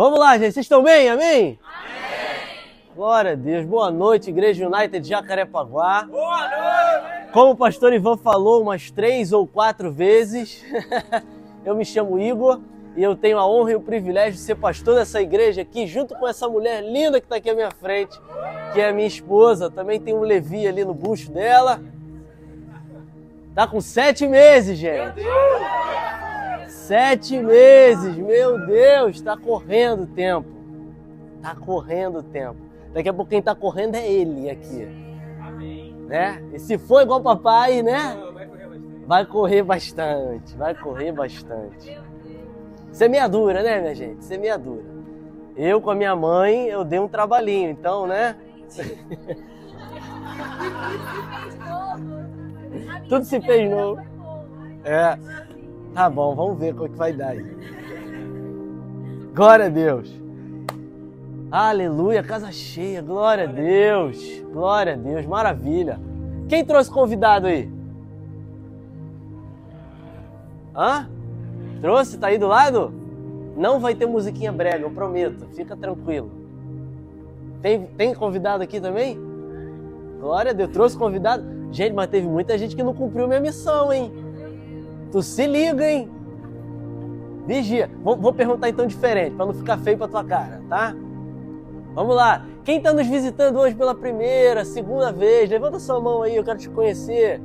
Vamos lá, gente. Vocês estão bem? Amém? Glória a Deus. Boa noite, Igreja United Jacarepaguá. Boa noite! Como o pastor Ivan falou umas três ou quatro vezes, eu me chamo Igor e eu tenho a honra e o privilégio de ser pastor dessa igreja aqui, junto com essa mulher linda que está aqui à minha frente, que é minha esposa. Também tem um Levi ali no bucho dela. Tá com sete meses, gente. Sete meses, meu Deus, está correndo o tempo. Tá correndo o tempo. Daqui a pouco quem tá correndo é ele aqui. Amém. Né? E se for igual papai, né? Vai correr bastante. Vai correr bastante, vai correr bastante. Semeadura, né, minha gente? Semeadura. Eu com a minha mãe, eu dei um trabalhinho, então, né? Tudo se fez novo. É. Tá bom, vamos ver como é que vai dar aí. Glória a Deus. Aleluia, casa cheia. Glória a Deus. Glória a Deus, maravilha. Quem trouxe convidado aí? Hã? Trouxe? Tá aí do lado? Não vai ter musiquinha brega, eu prometo. Fica tranquilo. Tem, tem convidado aqui também? Glória a Deus, trouxe convidado. Gente, mas teve muita gente que não cumpriu minha missão, hein? Tu se liga, hein? Vigia. Vou, vou perguntar então diferente, para não ficar feio pra tua cara, tá? Vamos lá. Quem está nos visitando hoje pela primeira, segunda vez, levanta sua mão aí, eu quero te conhecer.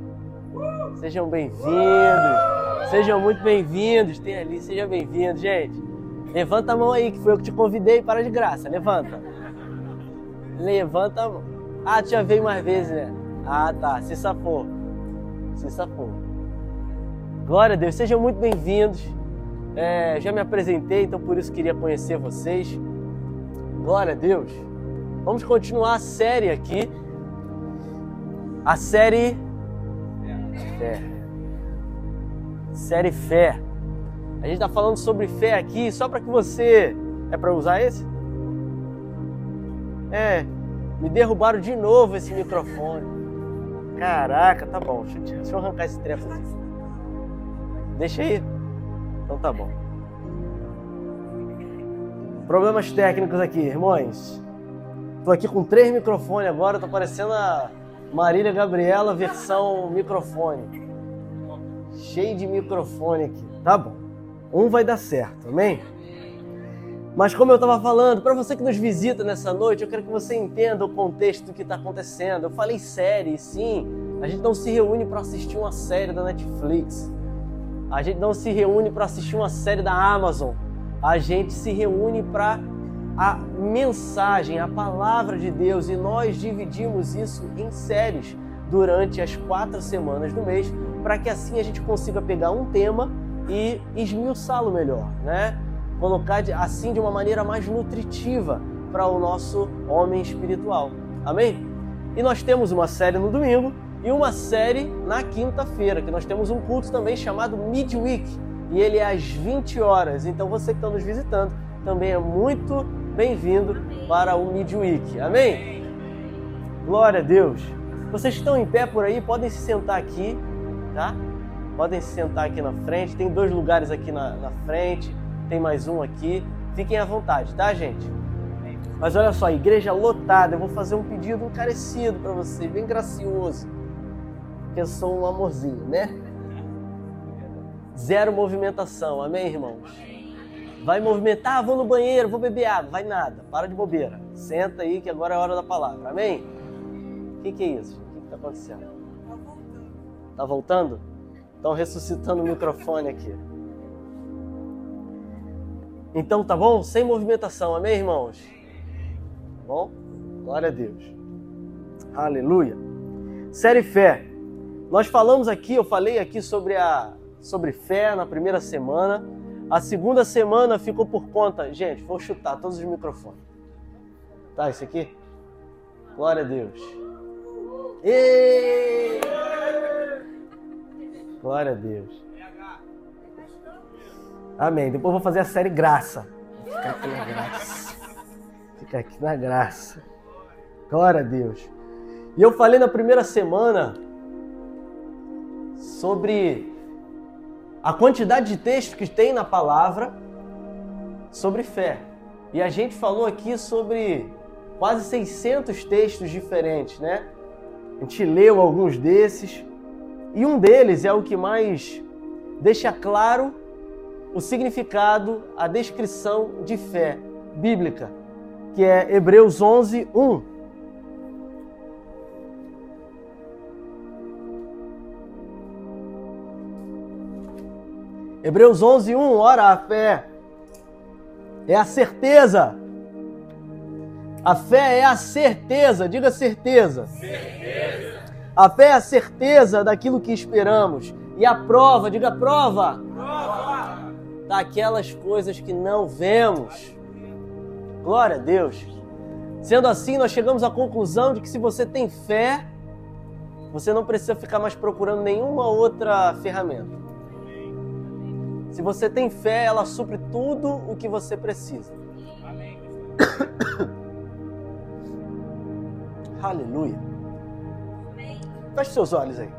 Sejam bem-vindos. Sejam muito bem-vindos. Tem ali, seja bem-vindo, gente. Levanta a mão aí, que foi eu que te convidei para de graça. Levanta. Levanta a mão. Ah, tu já veio mais vezes, né? Ah, tá. Se safou. Se safou. Glória a Deus. Sejam muito bem-vindos. É, já me apresentei, então por isso queria conhecer vocês. Glória a Deus. Vamos continuar a série aqui. A série Fé. Série Fé. A gente está falando sobre fé aqui só para que você. É para usar esse? É. Me derrubaram de novo esse microfone. Caraca, tá bom. Deixa eu, deixa eu arrancar esse treco aqui. Deixa aí. Então tá bom. Problemas técnicos aqui, irmãos. Tô aqui com três microfones agora, tô parecendo a Marília Gabriela versão microfone. Cheio de microfone aqui. Tá bom. Um vai dar certo, amém? Mas como eu estava falando, para você que nos visita nessa noite, eu quero que você entenda o contexto do que está acontecendo. Eu falei série, sim. A gente não se reúne para assistir uma série da Netflix. A gente não se reúne para assistir uma série da Amazon a gente se reúne para a mensagem, a palavra de Deus e nós dividimos isso em séries durante as quatro semanas do mês para que assim a gente consiga pegar um tema e esmiuçá-lo melhor, né? Colocar assim de uma maneira mais nutritiva para o nosso homem espiritual. Amém? E nós temos uma série no domingo e uma série na quinta-feira, que nós temos um culto também chamado Midweek e ele é às 20 horas. Então você que está nos visitando também é muito bem-vindo para o Midweek. Amém? Glória a Deus. Vocês que estão em pé por aí podem se sentar aqui, tá? Podem se sentar aqui na frente. Tem dois lugares aqui na, na frente, tem mais um aqui. Fiquem à vontade, tá, gente? Mas olha só, igreja lotada. Eu vou fazer um pedido encarecido para vocês, bem gracioso. Eu sou um amorzinho, né? Zero movimentação, amém, irmãos? Vai movimentar, vou no banheiro, vou beber água, vai nada, para de bobeira. Senta aí que agora é a hora da palavra, amém? O que, que, é isso? O que está acontecendo? Tá voltando? Estão ressuscitando o microfone aqui. Então tá bom? Sem movimentação, amém, irmãos? Tá bom? Glória a Deus. Aleluia. Série Fé. Nós falamos aqui, eu falei aqui sobre a sobre fé na primeira semana. A segunda semana ficou por conta. Gente, vou chutar todos os microfones. Tá, esse aqui? Glória a Deus. E... Glória a Deus. Amém. Depois vou fazer a série Graça. Ficar aqui na graça. Ficar aqui na graça. Glória a Deus. E eu falei na primeira semana sobre a quantidade de texto que tem na palavra sobre fé. E a gente falou aqui sobre quase 600 textos diferentes, né? A gente leu alguns desses e um deles é o que mais deixa claro o significado, a descrição de fé bíblica, que é Hebreus 11, 1. Hebreus 11, 1. Ora, a fé é a certeza. A fé é a certeza, diga certeza. Certeza. A fé é a certeza daquilo que esperamos. E a prova, diga prova. Prova. Daquelas coisas que não vemos. Glória a Deus. Sendo assim, nós chegamos à conclusão de que se você tem fé, você não precisa ficar mais procurando nenhuma outra ferramenta. Se você tem fé, ela supre tudo o que você precisa. Amém. Aleluia. Feche seus olhos aí.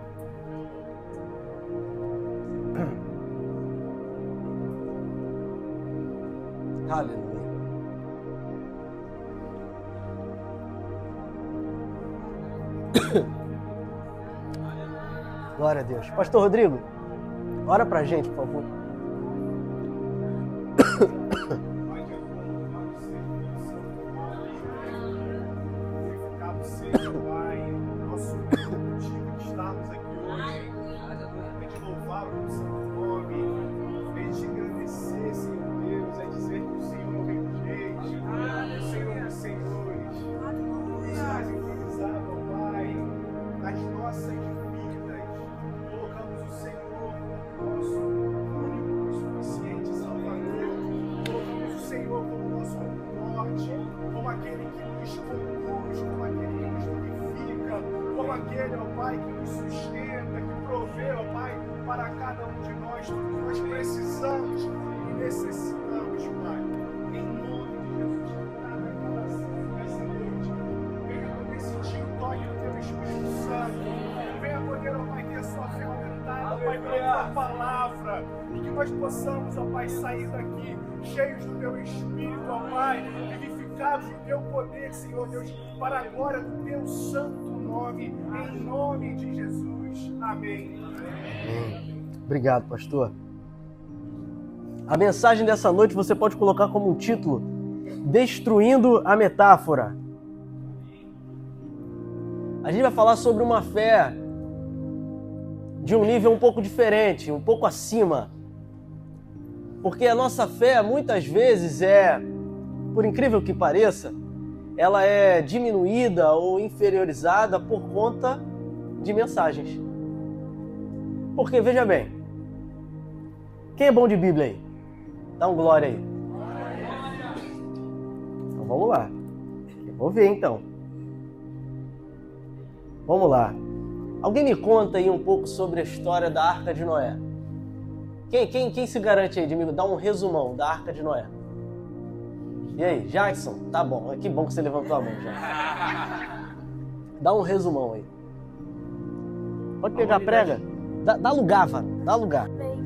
Aleluia. Glória a Deus. Pastor Rodrigo, ora pra gente, por favor. Necessitamos, Pai. Em nome de Jesus, nada em relação nessa noite. Venha poder sentir o toque do Teu Espírito Santo. Venha poder, ó Pai, ter a sua ferramentada, ó Pai, pela Tua palavra. E que nós possamos, ó Pai, sair daqui cheios do Teu Espírito, ó Pai, vivificados do Teu poder, Senhor Deus, para a glória do Teu santo nome, em nome de Jesus. Amém. Obrigado, pastor. A mensagem dessa noite você pode colocar como um título: Destruindo a Metáfora. A gente vai falar sobre uma fé de um nível um pouco diferente, um pouco acima. Porque a nossa fé muitas vezes é, por incrível que pareça, ela é diminuída ou inferiorizada por conta de mensagens. Porque veja bem, quem é bom de Bíblia aí? Dá um glória aí. Então vamos lá. Eu vou ver então. Vamos lá. Alguém me conta aí um pouco sobre a história da Arca de Noé. Quem, quem, quem se garante aí de me dar um resumão da Arca de Noé? E aí, Jackson? Tá bom. Que bom que você levantou a mão já. Dá um resumão aí. Pode pegar a prega? Dá, dá lugar, Vano. Dá lugar. povo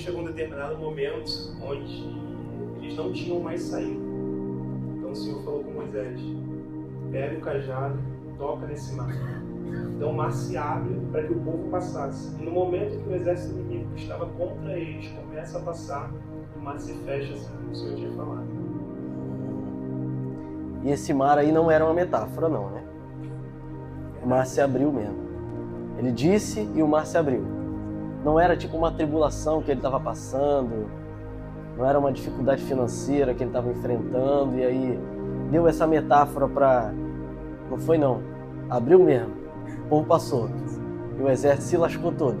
chegou um determinado momento onde eles não tinham mais saída. Então o Senhor falou com Moisés: pega o cajado, toca nesse mar. Então o mar se abre para que o povo passasse. E no momento que o exército inimigo que estava contra eles começa a passar, o mar se fecha assim como o Senhor tinha falado. E esse mar aí não era uma metáfora, não, né? O mar se abriu mesmo. Ele disse e o mar se abriu. Não era tipo uma tribulação que ele estava passando, não era uma dificuldade financeira que ele estava enfrentando e aí deu essa metáfora para. Não foi, não. Abriu mesmo. O povo passou. E o exército se lascou todo.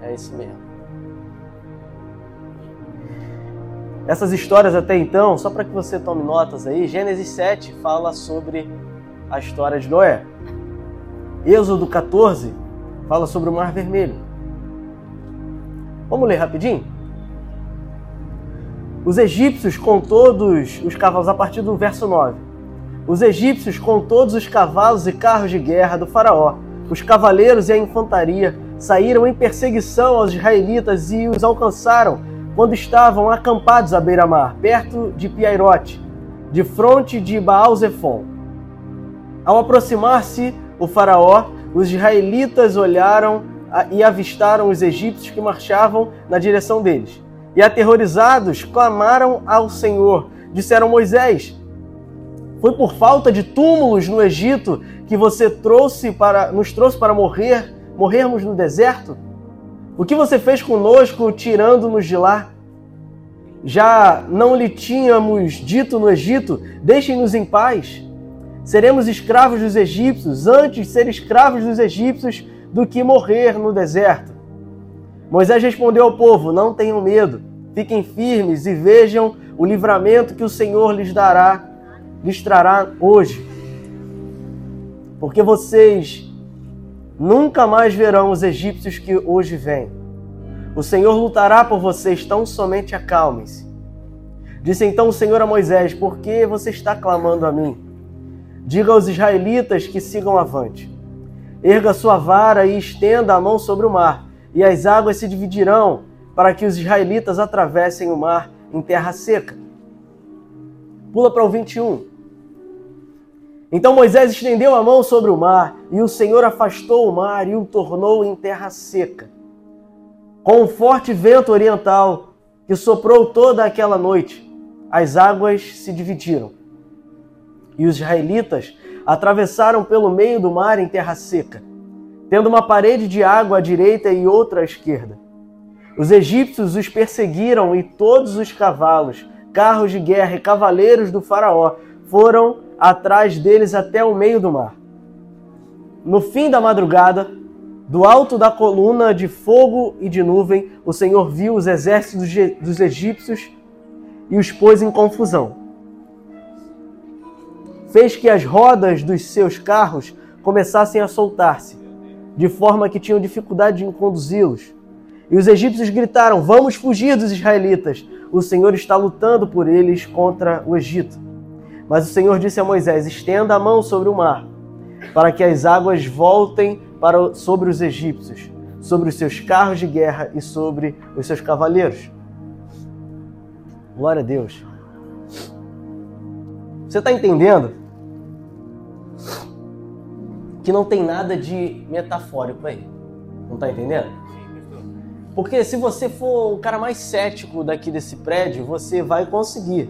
É isso mesmo. Essas histórias até então, só para que você tome notas aí, Gênesis 7 fala sobre a história de Noé. Êxodo 14 fala sobre o Mar Vermelho. Vamos ler rapidinho? Os egípcios com todos os cavalos, a partir do verso 9. Os egípcios com todos os cavalos e carros de guerra do faraó, os cavaleiros e a infantaria, saíram em perseguição aos israelitas e os alcançaram quando estavam acampados à beira-mar, perto de Piairote, de fronte de Baal-Zephon. Ao aproximar-se o faraó, os israelitas olharam e avistaram os egípcios que marchavam na direção deles. E aterrorizados, clamaram ao Senhor. Disseram Moisés: Foi por falta de túmulos no Egito que você trouxe para nos trouxe para morrer, morrermos no deserto? O que você fez conosco tirando-nos de lá? Já não lhe tínhamos dito no Egito: Deixem-nos em paz. Seremos escravos dos egípcios, antes ser escravos dos egípcios do que morrer no deserto. Moisés respondeu ao povo: Não tenham medo, fiquem firmes e vejam o livramento que o Senhor lhes dará, lhes trará hoje. Porque vocês nunca mais verão os egípcios que hoje vêm. O Senhor lutará por vocês, tão somente acalmem-se. Disse então o Senhor a Moisés: Por que você está clamando a mim? Diga aos israelitas que sigam avante. Erga sua vara e estenda a mão sobre o mar, e as águas se dividirão, para que os israelitas atravessem o mar em terra seca. Pula para o 21. Então Moisés estendeu a mão sobre o mar, e o Senhor afastou o mar e o tornou em terra seca. Com um forte vento oriental que soprou toda aquela noite, as águas se dividiram. E os israelitas atravessaram pelo meio do mar em terra seca, tendo uma parede de água à direita e outra à esquerda. Os egípcios os perseguiram e todos os cavalos, carros de guerra e cavaleiros do Faraó foram atrás deles até o meio do mar. No fim da madrugada, do alto da coluna de fogo e de nuvem, o Senhor viu os exércitos dos egípcios e os pôs em confusão. Fez que as rodas dos seus carros começassem a soltar-se, de forma que tinham dificuldade em conduzi-los. E os egípcios gritaram: Vamos fugir dos israelitas! O Senhor está lutando por eles contra o Egito. Mas o Senhor disse a Moisés: Estenda a mão sobre o mar, para que as águas voltem para sobre os egípcios, sobre os seus carros de guerra e sobre os seus cavaleiros. Glória a Deus. Você está entendendo? Que não tem nada de metafórico aí. Não está entendendo? Porque se você for o cara mais cético daqui desse prédio, você vai conseguir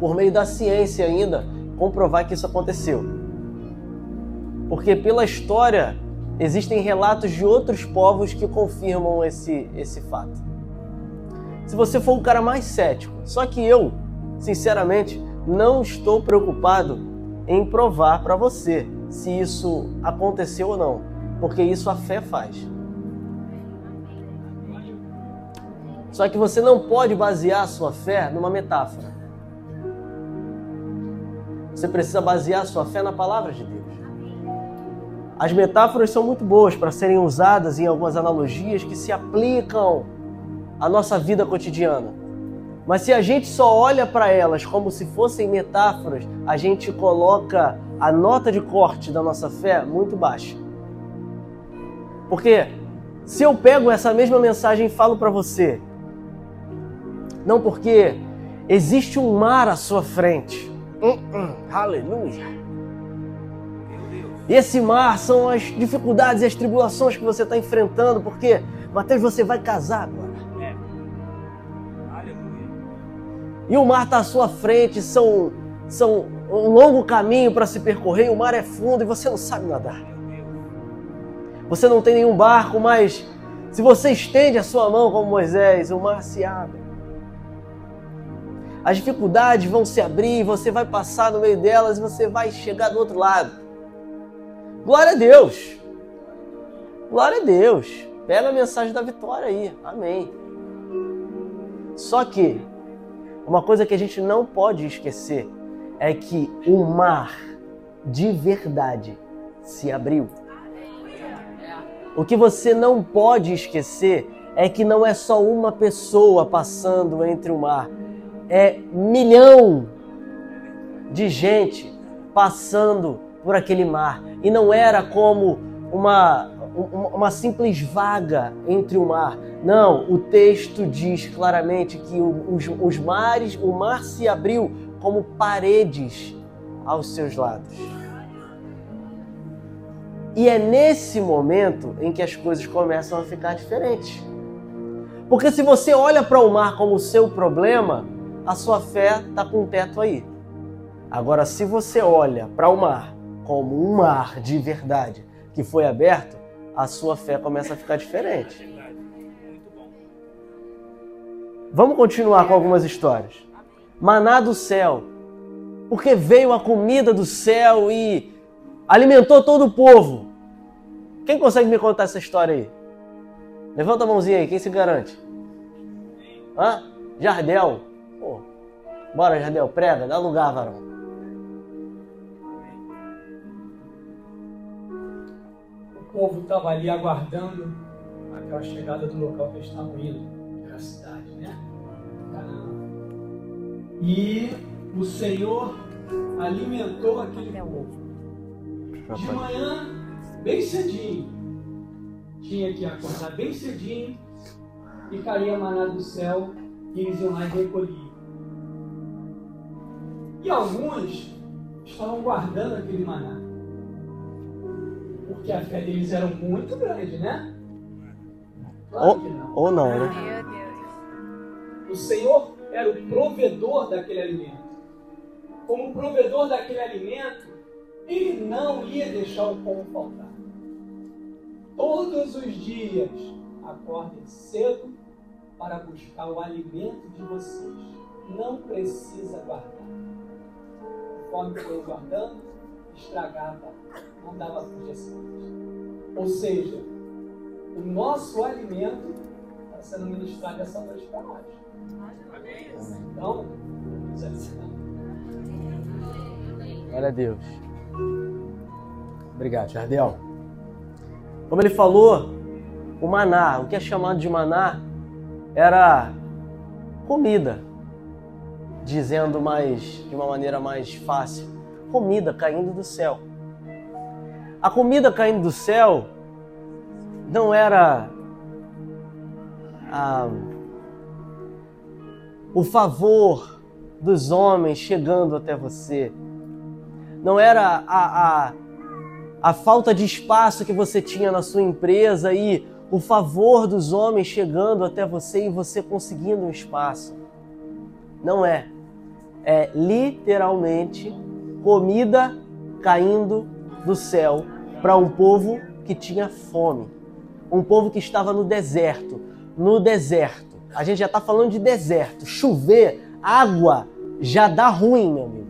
por meio da ciência ainda, comprovar que isso aconteceu. Porque pela história existem relatos de outros povos que confirmam esse, esse fato. Se você for o cara mais cético, só que eu, sinceramente, não estou preocupado em provar para você se isso aconteceu ou não, porque isso a fé faz. Só que você não pode basear a sua fé numa metáfora. Você precisa basear sua fé na palavra de Deus. As metáforas são muito boas para serem usadas em algumas analogias que se aplicam à nossa vida cotidiana. Mas se a gente só olha para elas como se fossem metáforas, a gente coloca a nota de corte da nossa fé muito baixa. Porque se eu pego essa mesma mensagem e falo para você, não porque existe um mar à sua frente, Uh -uh, aleluia. E esse mar são as dificuldades e as tribulações que você está enfrentando, porque, Mateus, você vai casar agora. E o mar está à sua frente, são, são um longo caminho para se percorrer, o mar é fundo e você não sabe nadar. Você não tem nenhum barco, mas se você estende a sua mão como Moisés, o mar se abre as dificuldades vão se abrir, você vai passar no meio delas e você vai chegar do outro lado. Glória a Deus! Glória a Deus! Pega a mensagem da vitória aí. Amém. Só que uma coisa que a gente não pode esquecer é que o mar de verdade se abriu. O que você não pode esquecer é que não é só uma pessoa passando entre o mar, é milhão de gente passando por aquele mar. E não era como uma, uma simples vaga entre o mar. Não, o texto diz claramente que os, os mares, o mar se abriu como paredes aos seus lados. E é nesse momento em que as coisas começam a ficar diferentes. Porque se você olha para o mar como o seu problema, a sua fé está com o teto aí. Agora, se você olha para o mar como um mar de verdade que foi aberto, a sua fé começa a ficar diferente. Vamos continuar com algumas histórias. Maná do céu. Porque veio a comida do céu e alimentou todo o povo. Quem consegue me contar essa história aí? Levanta a mãozinha aí, quem se garante? Hã? Jardel. Pô. Bora, Jardel, prega, dá lugar, varão. Povo estava ali aguardando aquela chegada do local que eles estavam indo, a cidade, né? E o Senhor alimentou aquele povo. De manhã, bem cedinho, tinha que acordar bem cedinho e caía maná do céu e eles iam lá e recolhiam. E alguns estavam guardando aquele maná. Porque a fé deles era muito grande, né? Claro ou, não. ou não, né? O Senhor era o provedor daquele alimento. Como provedor daquele alimento, ele não ia deixar o pão faltar. Todos os dias, acordem cedo para buscar o alimento de vocês. Não precisa guardar. Conforme foi guardando, estragava, não dava projeções. Ou seja, o nosso alimento está sendo ministrado essa noite para nós. Então, alimentar. Glória a Deus. Obrigado, Jardel. Como ele falou, o maná, o que é chamado de maná, era comida, dizendo mais de uma maneira mais fácil, comida caindo do céu. A comida caindo do céu não era a, o favor dos homens chegando até você. Não era a, a, a falta de espaço que você tinha na sua empresa e o favor dos homens chegando até você e você conseguindo um espaço. Não é. É literalmente comida caindo do céu para um povo que tinha fome. Um povo que estava no deserto. No deserto. A gente já está falando de deserto. Chover, água, já dá ruim, meu amigo.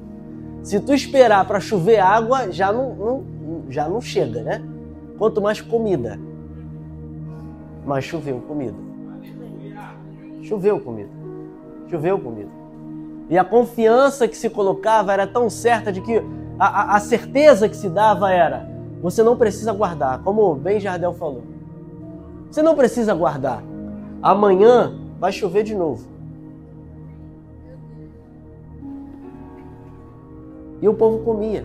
Se tu esperar para chover água, já não, não, já não chega, né? Quanto mais comida mas choveu comida. Choveu comida. Choveu comida. E a confiança que se colocava era tão certa de que a, a, a certeza que se dava era: você não precisa guardar, como bem Jardel falou. Você não precisa guardar. Amanhã vai chover de novo. E o povo comia.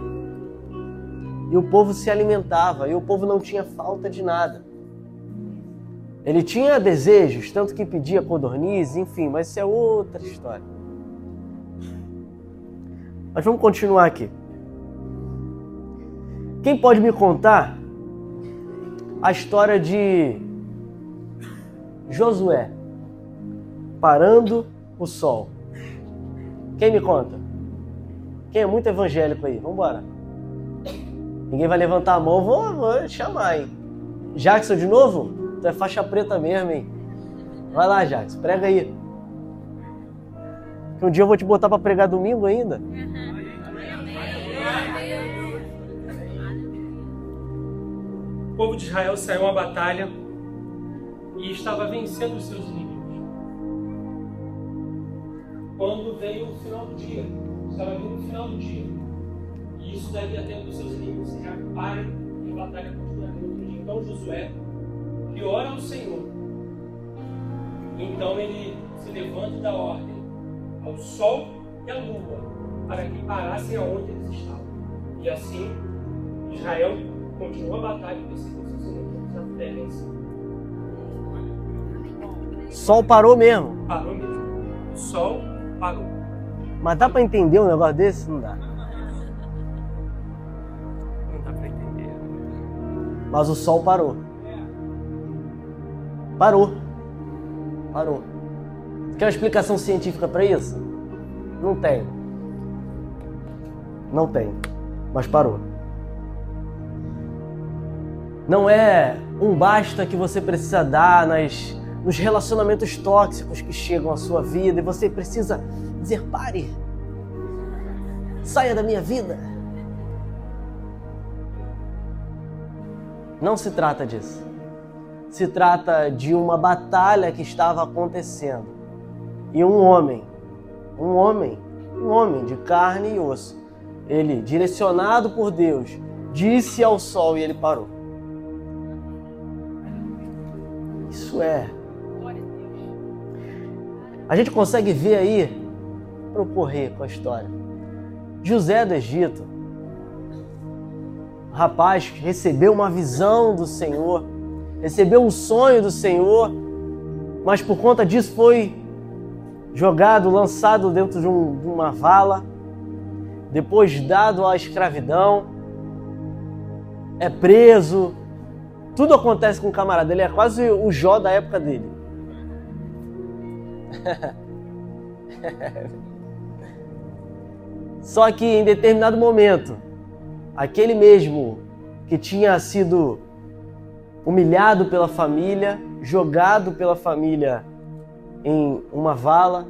E o povo se alimentava. E o povo não tinha falta de nada. Ele tinha desejos, tanto que pedia codorniz, enfim, mas isso é outra história. Mas vamos continuar aqui. Quem pode me contar a história de Josué parando o sol? Quem me conta? Quem é muito evangélico aí? Vamos embora. Ninguém vai levantar a mão, vou, vou chamar, hein? Jackson de novo? Tu é faixa preta mesmo, hein? Vai lá, Jax, prega aí. Que um dia eu vou te botar para pregar domingo ainda. O povo de Israel saiu à batalha e estava vencendo os seus inimigos. Quando veio o final do dia, estava vindo o final do dia. E isso daria tempo dos seus inimigos se reaparem e a batalha continuaria. Então Josué e ora ao Senhor. Então ele se levanta e dá ordem ao sol e à lua para que parassem aonde eles estavam. E assim Israel continua a batalha e inimigos. muita fé nisso. Sol parou mesmo. Parou mesmo. O sol parou. Mas dá pra entender um negócio desse? Não dá. Não dá pra entender. Mas o sol parou. Parou. Parou. Quer uma explicação científica para isso? Não tem. Não tem. Mas parou. Não é um basta que você precisa dar nas, nos relacionamentos tóxicos que chegam à sua vida e você precisa dizer pare. Saia da minha vida. Não se trata disso. Se trata de uma batalha que estava acontecendo. E um homem, um homem, um homem de carne e osso, ele, direcionado por Deus, disse ao sol e ele parou. Isso é. A gente consegue ver aí, procorrer com a história. José do Egito, rapaz que recebeu uma visão do Senhor, recebeu um sonho do Senhor, mas por conta disso foi jogado, lançado dentro de, um, de uma vala, depois dado à escravidão, é preso. Tudo acontece com o camarada, ele é quase o Jó da época dele. Só que em determinado momento, aquele mesmo que tinha sido humilhado pela família, jogado pela família em uma vala,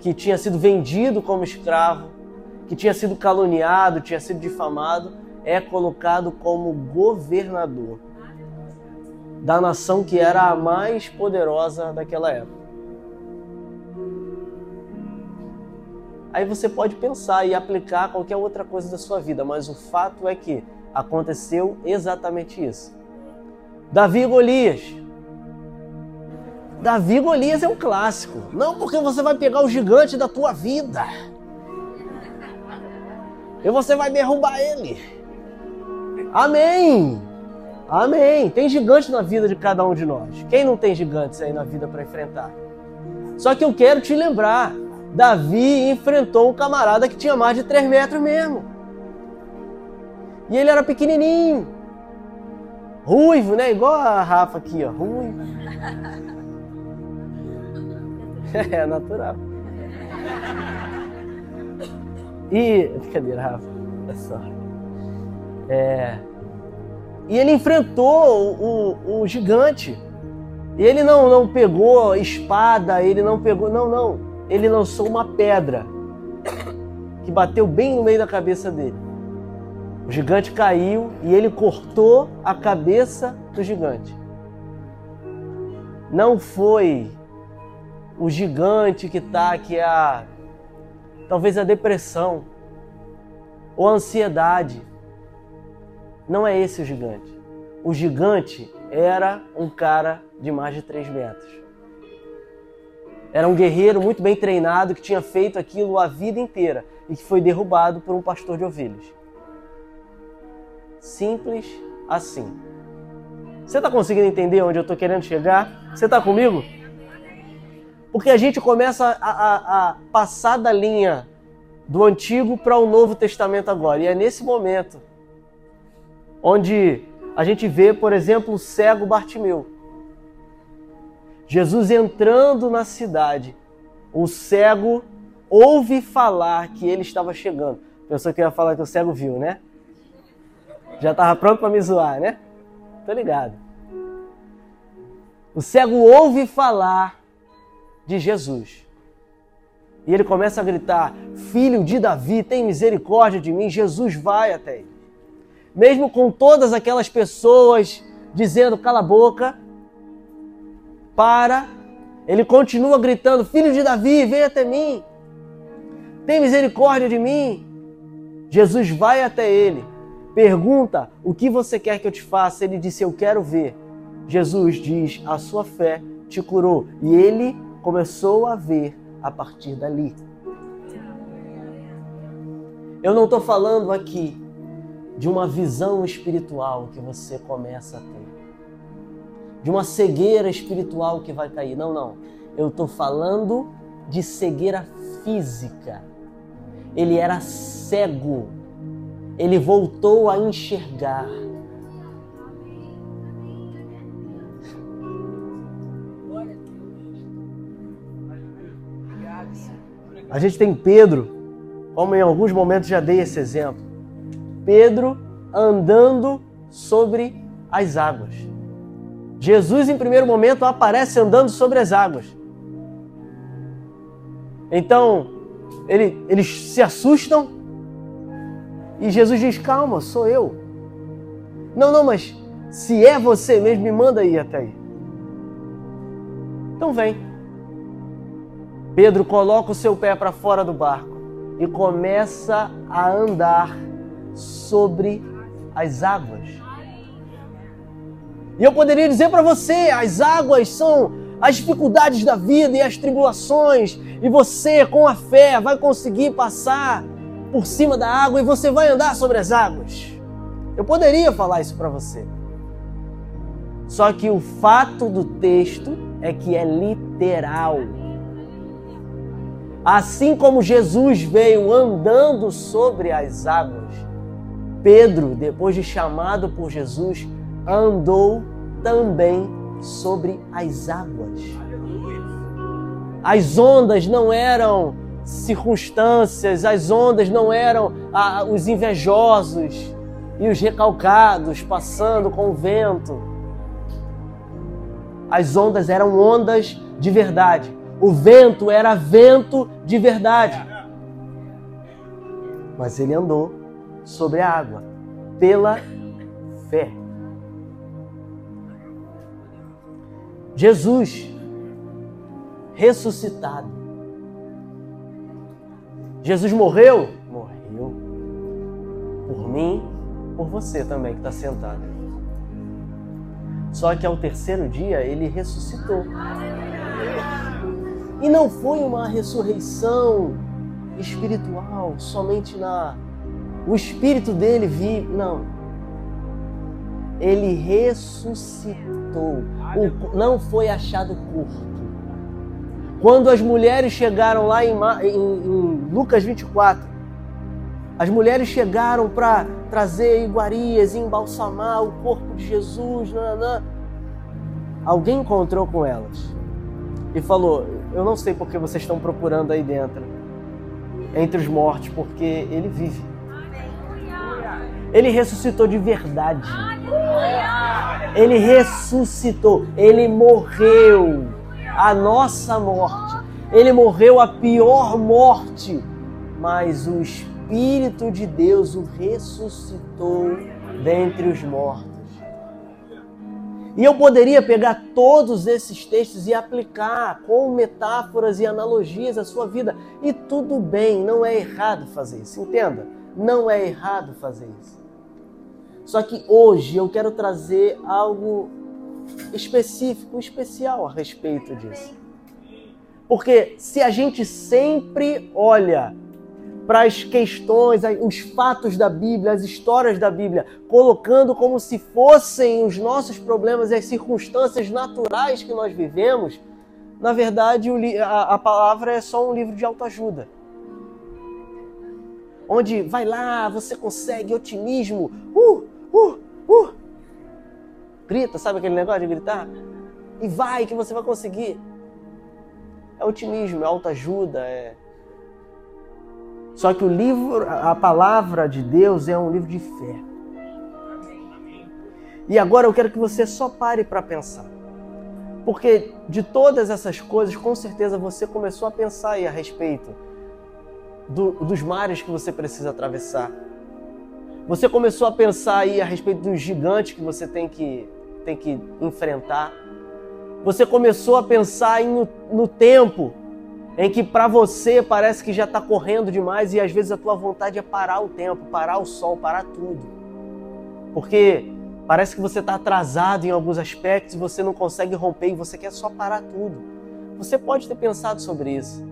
que tinha sido vendido como escravo, que tinha sido caluniado, tinha sido difamado, é colocado como governador da nação que era a mais poderosa daquela época. Aí você pode pensar e aplicar qualquer outra coisa da sua vida, mas o fato é que aconteceu exatamente isso. Davi e Golias. Davi e Golias é um clássico. Não porque você vai pegar o gigante da tua vida. E você vai derrubar ele. Amém. Amém. Tem gigante na vida de cada um de nós. Quem não tem gigantes aí na vida para enfrentar? Só que eu quero te lembrar Davi enfrentou um camarada que tinha mais de 3 metros mesmo. E ele era pequenininho. Ruivo, né? Igual a Rafa aqui, ó. Ruivo. É natural. E. Brincadeira, Rafa. É só. É. E ele enfrentou o, o, gigante. Ele não, não pegou espada, ele não pegou. Não, não ele lançou uma pedra que bateu bem no meio da cabeça dele. O gigante caiu e ele cortou a cabeça do gigante. Não foi o gigante que está, que é a, talvez a depressão ou a ansiedade. Não é esse o gigante. O gigante era um cara de mais de 3 metros. Era um guerreiro muito bem treinado que tinha feito aquilo a vida inteira e que foi derrubado por um pastor de ovelhas. Simples assim. Você está conseguindo entender onde eu estou querendo chegar? Você está comigo? Porque a gente começa a, a, a passar da linha do Antigo para o Novo Testamento agora. E é nesse momento onde a gente vê, por exemplo, o cego Bartimeu. Jesus entrando na cidade, o cego ouve falar que ele estava chegando. Pensou que ia falar que o cego viu, né? Já estava pronto para me zoar, né? Tô ligado. O cego ouve falar de Jesus. E ele começa a gritar: Filho de Davi, tem misericórdia de mim. Jesus vai até ele. Mesmo com todas aquelas pessoas dizendo: Cala a boca, para. Ele continua gritando: Filho de Davi, vem até mim. Tem misericórdia de mim. Jesus vai até ele. Pergunta: O que você quer que eu te faça? Ele disse: Eu quero ver. Jesus diz: A sua fé te curou. E ele começou a ver a partir dali. Eu não estou falando aqui de uma visão espiritual que você começa a ter, de uma cegueira espiritual que vai cair. Não, não. Eu estou falando de cegueira física. Ele era cego. Ele voltou a enxergar. A gente tem Pedro, como em alguns momentos já dei esse exemplo. Pedro andando sobre as águas. Jesus, em primeiro momento, aparece andando sobre as águas. Então, ele, eles se assustam e Jesus diz: Calma, sou eu. Não, não, mas se é você mesmo, me manda aí até aí. Então vem. Pedro coloca o seu pé para fora do barco e começa a andar sobre as águas. E eu poderia dizer para você: as águas são as dificuldades da vida e as tribulações, e você, com a fé, vai conseguir passar por cima da água e você vai andar sobre as águas. Eu poderia falar isso para você. Só que o fato do texto é que é literal. Assim como Jesus veio andando sobre as águas, Pedro, depois de chamado por Jesus, andou também sobre as águas. As ondas não eram circunstâncias, as ondas não eram ah, os invejosos e os recalcados passando com o vento. As ondas eram ondas de verdade. O vento era vento de verdade. Mas ele andou sobre a água pela fé. Jesus ressuscitado. Jesus morreu? Morreu. Por mim, por você também que está sentado. Só que ao terceiro dia ele ressuscitou. E não foi uma ressurreição espiritual, somente na. O espírito dele vive. Não. Ele ressuscitou. O... Não foi achado curto. Quando as mulheres chegaram lá em, em, em Lucas 24, as mulheres chegaram para trazer iguarias, embalsamar o corpo de Jesus. Nananã. Alguém encontrou com elas e falou: Eu não sei porque vocês estão procurando aí dentro, entre os mortos, porque ele vive. Ele ressuscitou de verdade. Ele ressuscitou. Ele morreu a nossa morte. Ele morreu a pior morte. Mas o Espírito de Deus o ressuscitou dentre os mortos. E eu poderia pegar todos esses textos e aplicar com metáforas e analogias à sua vida. E tudo bem, não é errado fazer isso. Entenda? Não é errado fazer isso. Só que hoje eu quero trazer algo específico, especial a respeito disso. Porque se a gente sempre olha para as questões, os fatos da Bíblia, as histórias da Bíblia, colocando como se fossem os nossos problemas e as circunstâncias naturais que nós vivemos, na verdade a, palavra é só um livro de autoajuda. Onde vai lá, você consegue otimismo, uh, uh, uh. Grita, sabe aquele negócio de gritar? E vai que você vai conseguir. É otimismo, é autoajuda, é só que o livro, a palavra de Deus é um livro de fé. E agora eu quero que você só pare para pensar. Porque de todas essas coisas, com certeza você começou a pensar aí a respeito do, dos mares que você precisa atravessar. Você começou a pensar aí a respeito dos gigantes que você tem que, tem que enfrentar. Você começou a pensar aí no, no tempo em que para você parece que já está correndo demais e às vezes a tua vontade é parar o tempo, parar o sol, parar tudo. Porque parece que você está atrasado em alguns aspectos e você não consegue romper e você quer só parar tudo. Você pode ter pensado sobre isso.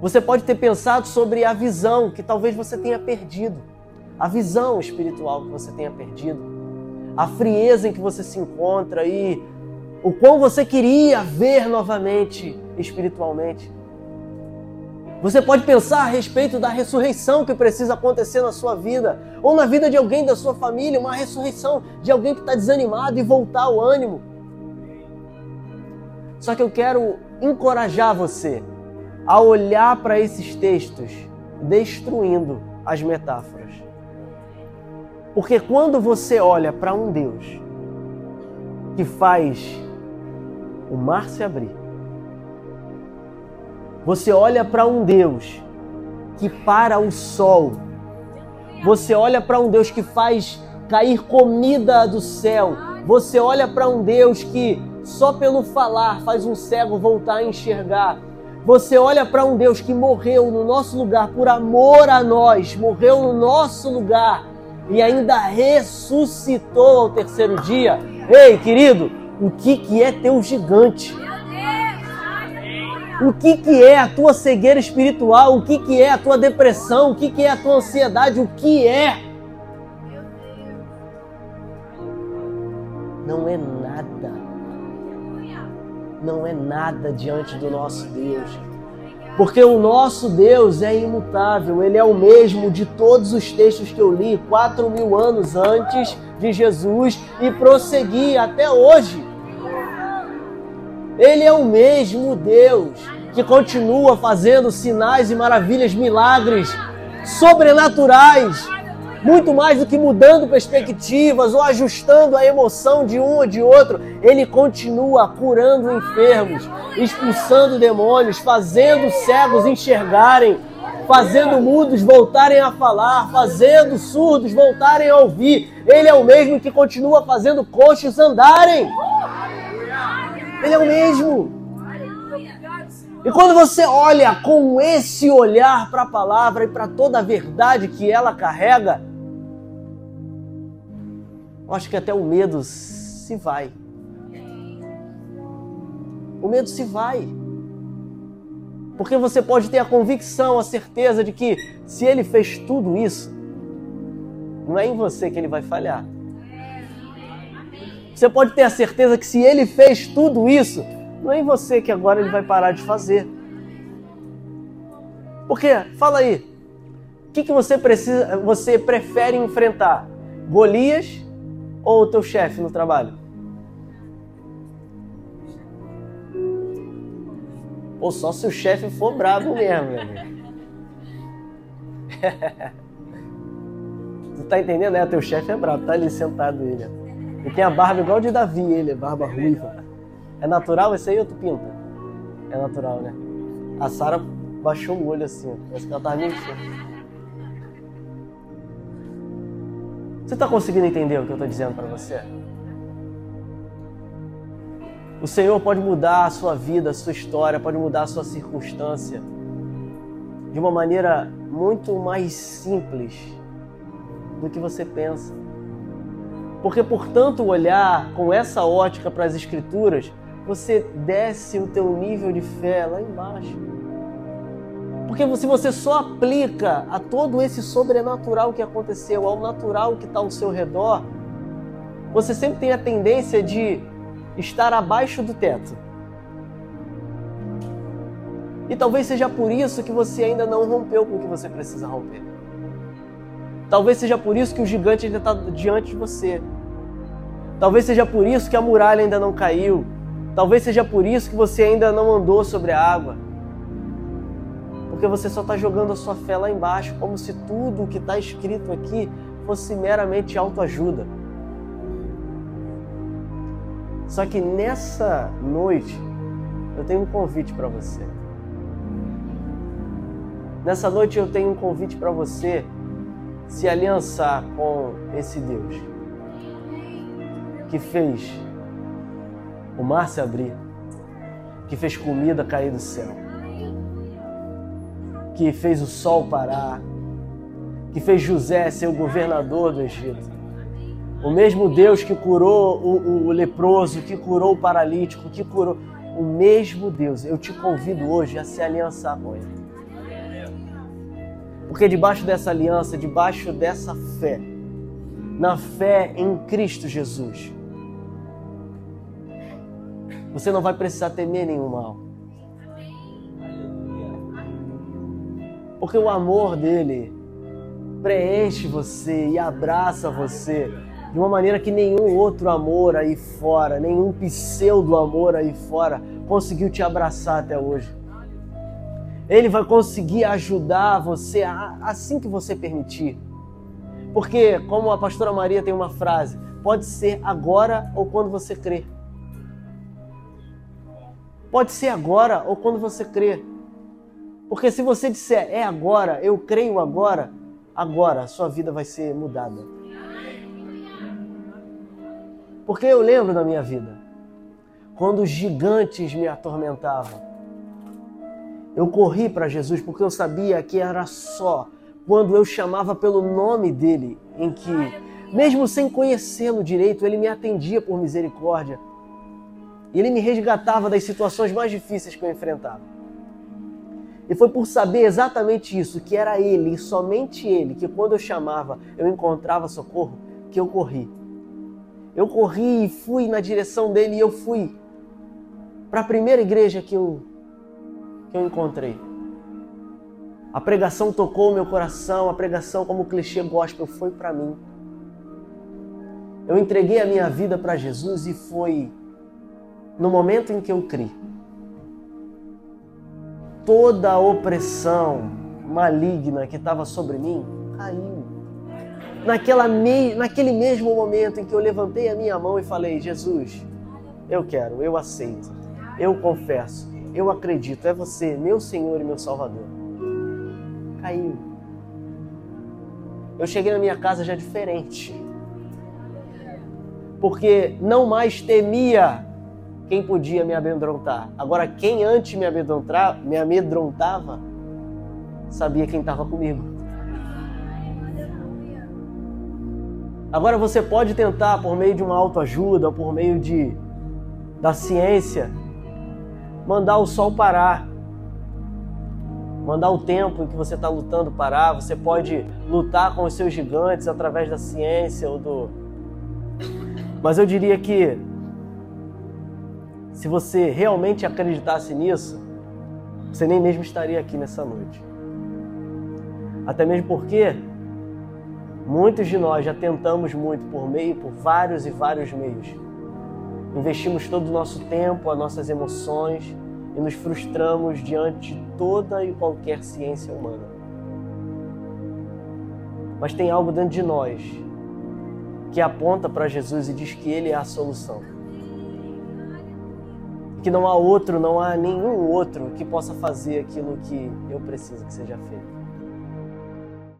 Você pode ter pensado sobre a visão que talvez você tenha perdido. A visão espiritual que você tenha perdido, a frieza em que você se encontra e o quão você queria ver novamente espiritualmente. Você pode pensar a respeito da ressurreição que precisa acontecer na sua vida, ou na vida de alguém da sua família, uma ressurreição de alguém que está desanimado e voltar o ânimo. Só que eu quero encorajar você a olhar para esses textos destruindo as metáforas. Porque quando você olha para um Deus que faz o mar se abrir, você olha para um Deus que para o sol, você olha para um Deus que faz cair comida do céu, você olha para um Deus que só pelo falar faz um cego voltar a enxergar. Você olha para um Deus que morreu no nosso lugar por amor a nós, morreu no nosso lugar e ainda ressuscitou ao terceiro dia. Ei, querido, o que, que é teu gigante? O que, que é a tua cegueira espiritual? O que, que é a tua depressão? O que, que é a tua ansiedade? O que é? Não é nada. Não é nada diante do nosso Deus. Porque o nosso Deus é imutável, Ele é o mesmo de todos os textos que eu li quatro mil anos antes de Jesus e prossegui até hoje. Ele é o mesmo Deus que continua fazendo sinais e maravilhas, milagres sobrenaturais muito mais do que mudando perspectivas ou ajustando a emoção de um ou de outro, ele continua curando enfermos, expulsando demônios, fazendo cegos enxergarem, fazendo mudos voltarem a falar, fazendo surdos voltarem a ouvir. Ele é o mesmo que continua fazendo coxos andarem. Ele é o mesmo. E quando você olha com esse olhar para a palavra e para toda a verdade que ela carrega, eu acho que até o medo se vai. O medo se vai. Porque você pode ter a convicção, a certeza de que se ele fez tudo isso, não é em você que ele vai falhar. Você pode ter a certeza que se ele fez tudo isso, não é em você que agora ele vai parar de fazer. Porque, fala aí, o que, que você precisa, você prefere enfrentar? Golias ou o teu chefe no trabalho? Ou só se o chefe for brabo mesmo, meu amigo. tu tá entendendo? É, teu chefe é brabo, tá ali sentado ele. E tem a barba igual de Davi, ele, barba ruiva. É natural esse aí ou tu pinta? É natural, né? A Sara baixou o olho assim, parece que ela tava mentindo. Você está conseguindo entender o que eu estou dizendo para você? O Senhor pode mudar a sua vida, a sua história, pode mudar a sua circunstância de uma maneira muito mais simples do que você pensa. Porque por tanto olhar com essa ótica para as escrituras, você desce o teu nível de fé lá embaixo. Porque se você só aplica a todo esse sobrenatural que aconteceu, ao natural que está ao seu redor, você sempre tem a tendência de estar abaixo do teto. E talvez seja por isso que você ainda não rompeu com o que você precisa romper. Talvez seja por isso que o gigante ainda está diante de você. Talvez seja por isso que a muralha ainda não caiu. Talvez seja por isso que você ainda não andou sobre a água. Porque você só está jogando a sua fé lá embaixo, como se tudo o que está escrito aqui fosse meramente autoajuda. Só que nessa noite eu tenho um convite para você. Nessa noite eu tenho um convite para você se aliançar com esse Deus que fez o mar se abrir, que fez comida cair do céu que fez o sol parar, que fez José ser o governador do Egito. O mesmo Deus que curou o, o, leproso, que curou o paralítico, que curou. O mesmo Deus. Eu te convido hoje a se aliançar com Ele. Porque debaixo dessa aliança, debaixo dessa fé, na fé em Cristo Jesus, você não vai precisar temer nenhum mal. Porque o amor dele preenche você e abraça você de uma maneira que nenhum outro amor aí fora, nenhum pseudo amor aí fora conseguiu te abraçar até hoje. Ele vai conseguir ajudar você assim que você permitir. Porque, como a pastora Maria tem uma frase, pode ser agora ou quando você crê. Pode ser agora ou quando você crê. Porque se você disser é agora, eu creio agora, agora a sua vida vai ser mudada. Porque eu lembro da minha vida, quando os gigantes me atormentavam, eu corri para Jesus porque eu sabia que era só quando eu chamava pelo nome dele em que, mesmo sem conhecê-lo direito, ele me atendia por misericórdia e ele me resgatava das situações mais difíceis que eu enfrentava. E foi por saber exatamente isso, que era ele e somente ele, que quando eu chamava eu encontrava socorro, que eu corri. Eu corri e fui na direção dele e eu fui para a primeira igreja que eu, que eu encontrei. A pregação tocou o meu coração, a pregação como clichê gospel foi para mim. Eu entreguei a minha vida para Jesus e foi no momento em que eu criei toda a opressão maligna que estava sobre mim caiu. Naquela me... Naquele mesmo momento em que eu levantei a minha mão e falei: Jesus, eu quero, eu aceito, eu confesso, eu acredito, é você, meu Senhor e meu Salvador. Caiu. Eu cheguei na minha casa já diferente. Porque não mais temia quem podia me amedrontar. Agora, quem antes me, amedrontar, me amedrontava, sabia quem estava comigo. Agora você pode tentar, por meio de uma autoajuda, por meio de, da ciência, mandar o sol parar. Mandar o tempo em que você está lutando parar. Você pode lutar com os seus gigantes através da ciência ou do. Mas eu diria que se você realmente acreditasse nisso, você nem mesmo estaria aqui nessa noite. Até mesmo porque muitos de nós já tentamos muito por meio, por vários e vários meios. Investimos todo o nosso tempo, as nossas emoções e nos frustramos diante de toda e qualquer ciência humana. Mas tem algo dentro de nós que aponta para Jesus e diz que Ele é a solução que não há outro, não há nenhum outro que possa fazer aquilo que eu preciso que seja feito.